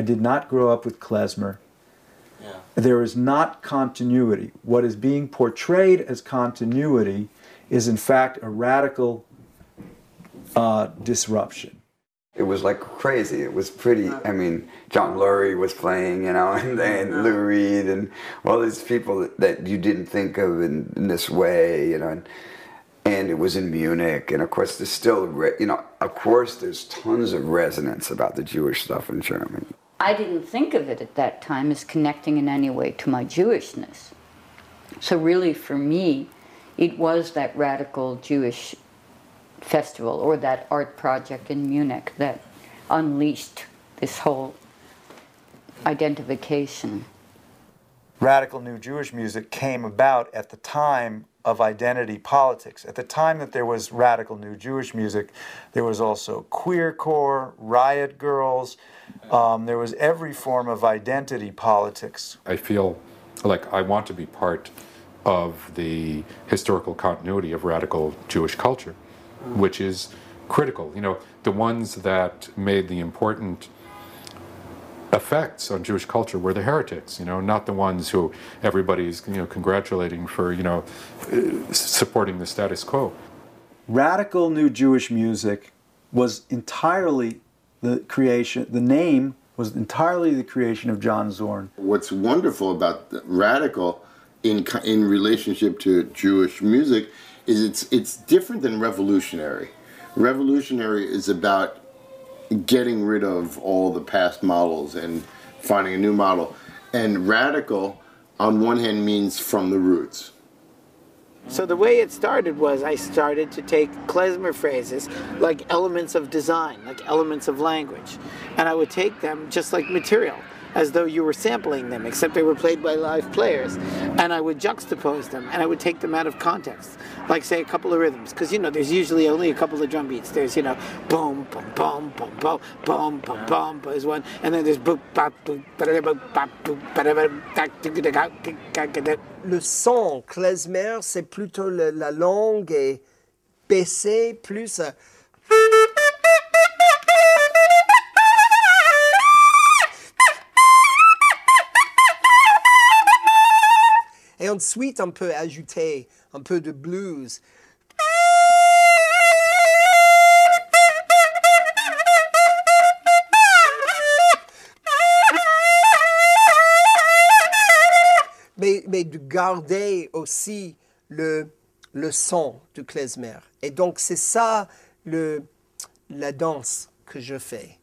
I did not grow up with klezmer. Yeah. There is not continuity. What is being portrayed as continuity is, in fact, a radical uh, disruption. It was like crazy. It was pretty. I mean, John Lurie was playing, you know, and, and Lou Reed and all these people that, that you didn't think of in, in this way, you know. And, and it was in Munich, and of course, there's still, re- you know, of course, there's tons of resonance about the Jewish stuff in Germany. I didn't think of it at that time as connecting in any way to my Jewishness. So, really, for me, it was that radical Jewish festival or that art project in Munich that unleashed this whole identification. Radical New Jewish music came about at the time of identity politics. At the time that there was radical New Jewish music, there was also queercore, riot girls, um, there was every form of identity politics. I feel like I want to be part of the historical continuity of radical Jewish culture, which is critical. You know, the ones that made the important effects on Jewish culture were the heretics, you know, not the ones who everybody's, you know, congratulating for, you know, uh, supporting the status quo. Radical New Jewish music was entirely the creation, the name was entirely the creation of John Zorn. What's wonderful about the radical in in relationship to Jewish music is it's it's different than revolutionary. Revolutionary is about getting rid of all the past models and finding a new model. And radical on one hand means from the roots. So the way it started was I started to take klezmer phrases like elements of design, like elements of language, and I would take them just like material, as though you were sampling them, except they were played by live players, and I would juxtapose them, and I would take them out of context, like say a couple of rhythms, because you know there's usually only a couple of drum beats. There's you know boom boom boom boom boom boom boom boom is one, and then there's boop bop boop boop bop boop Le son, klezmer, c'est plutôt la langue est baissée, plus... euh, ensuite, on peut ajouter un peu de blues. Mais, mais de garder aussi le, le son du klezmer. Et donc, c'est ça le, la danse que je fais.